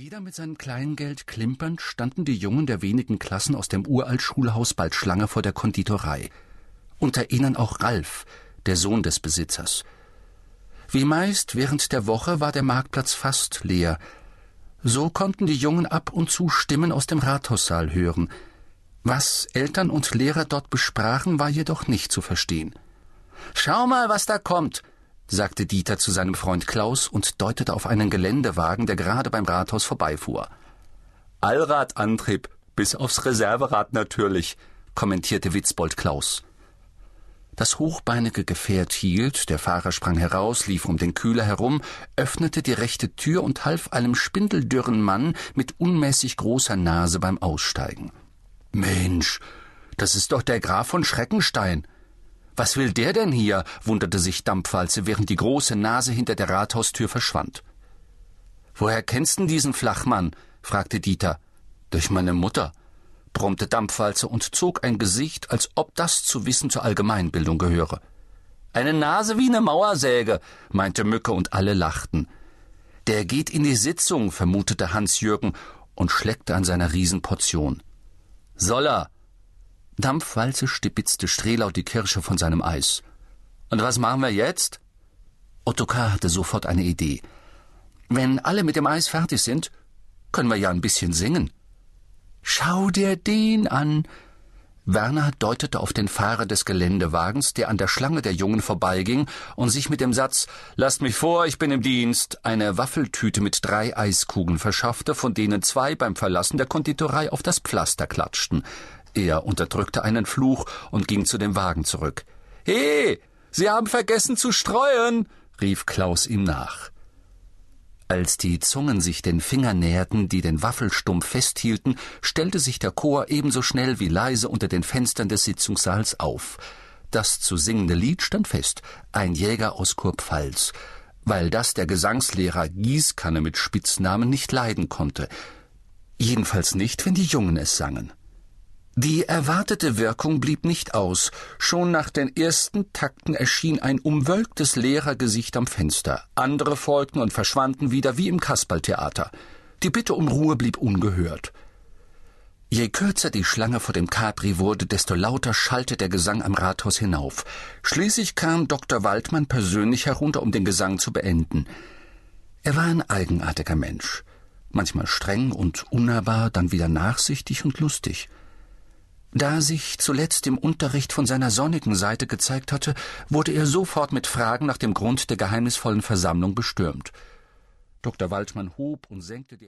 Jeder mit seinem Kleingeld klimpernd standen die Jungen der wenigen Klassen aus dem Uralt-Schulhaus bald Schlange vor der Konditorei. Unter ihnen auch Ralf, der Sohn des Besitzers. Wie meist während der Woche war der Marktplatz fast leer. So konnten die Jungen ab und zu Stimmen aus dem Rathaussaal hören. Was Eltern und Lehrer dort besprachen, war jedoch nicht zu verstehen. Schau mal, was da kommt, sagte Dieter zu seinem Freund Klaus und deutete auf einen Geländewagen, der gerade beim Rathaus vorbeifuhr. Allradantrieb, bis aufs Reserverad natürlich, kommentierte Witzbold Klaus. Das hochbeinige Gefährt hielt, der Fahrer sprang heraus, lief um den Kühler herum, öffnete die rechte Tür und half einem spindeldürren Mann mit unmäßig großer Nase beim Aussteigen. Mensch, das ist doch der Graf von Schreckenstein, was will der denn hier? wunderte sich Dampfwalze, während die große Nase hinter der Rathaustür verschwand. Woher kennst denn diesen Flachmann? fragte Dieter. Durch meine Mutter, brummte Dampfwalze und zog ein Gesicht, als ob das zu Wissen zur Allgemeinbildung gehöre. Eine Nase wie eine Mauersäge, meinte Mücke und alle lachten. Der geht in die Sitzung, vermutete Hans-Jürgen und schleckte an seiner Riesenportion. Soll er, Dampfwalze stipitzte Strehlau die Kirsche von seinem Eis. Und was machen wir jetzt? Ottokar hatte sofort eine Idee. Wenn alle mit dem Eis fertig sind, können wir ja ein bisschen singen. Schau dir den an. Werner deutete auf den Fahrer des Geländewagens, der an der Schlange der Jungen vorbeiging und sich mit dem Satz Lasst mich vor, ich bin im Dienst eine Waffeltüte mit drei Eiskugeln verschaffte, von denen zwei beim Verlassen der Konditorei auf das Pflaster klatschten. Er unterdrückte einen Fluch und ging zu dem Wagen zurück. He, Sie haben vergessen zu streuen, rief Klaus ihm nach. Als die Zungen sich den Fingern näherten, die den Waffelstumpf festhielten, stellte sich der Chor ebenso schnell wie leise unter den Fenstern des Sitzungssaals auf. Das zu singende Lied stand fest, ein Jäger aus Kurpfalz, weil das der Gesangslehrer Gießkanne mit Spitznamen nicht leiden konnte. Jedenfalls nicht, wenn die Jungen es sangen. Die erwartete Wirkung blieb nicht aus. Schon nach den ersten Takten erschien ein umwölktes Lehrergesicht am Fenster. Andere folgten und verschwanden wieder wie im Kasperltheater. Die Bitte um Ruhe blieb ungehört. Je kürzer die Schlange vor dem Capri wurde, desto lauter schallte der Gesang am Rathaus hinauf. Schließlich kam Dr. Waldmann persönlich herunter, um den Gesang zu beenden. Er war ein eigenartiger Mensch. Manchmal streng und unnahbar, dann wieder nachsichtig und lustig. Da sich zuletzt im Unterricht von seiner sonnigen Seite gezeigt hatte, wurde er sofort mit Fragen nach dem Grund der geheimnisvollen Versammlung bestürmt. Dr. Waldmann hob und senkte die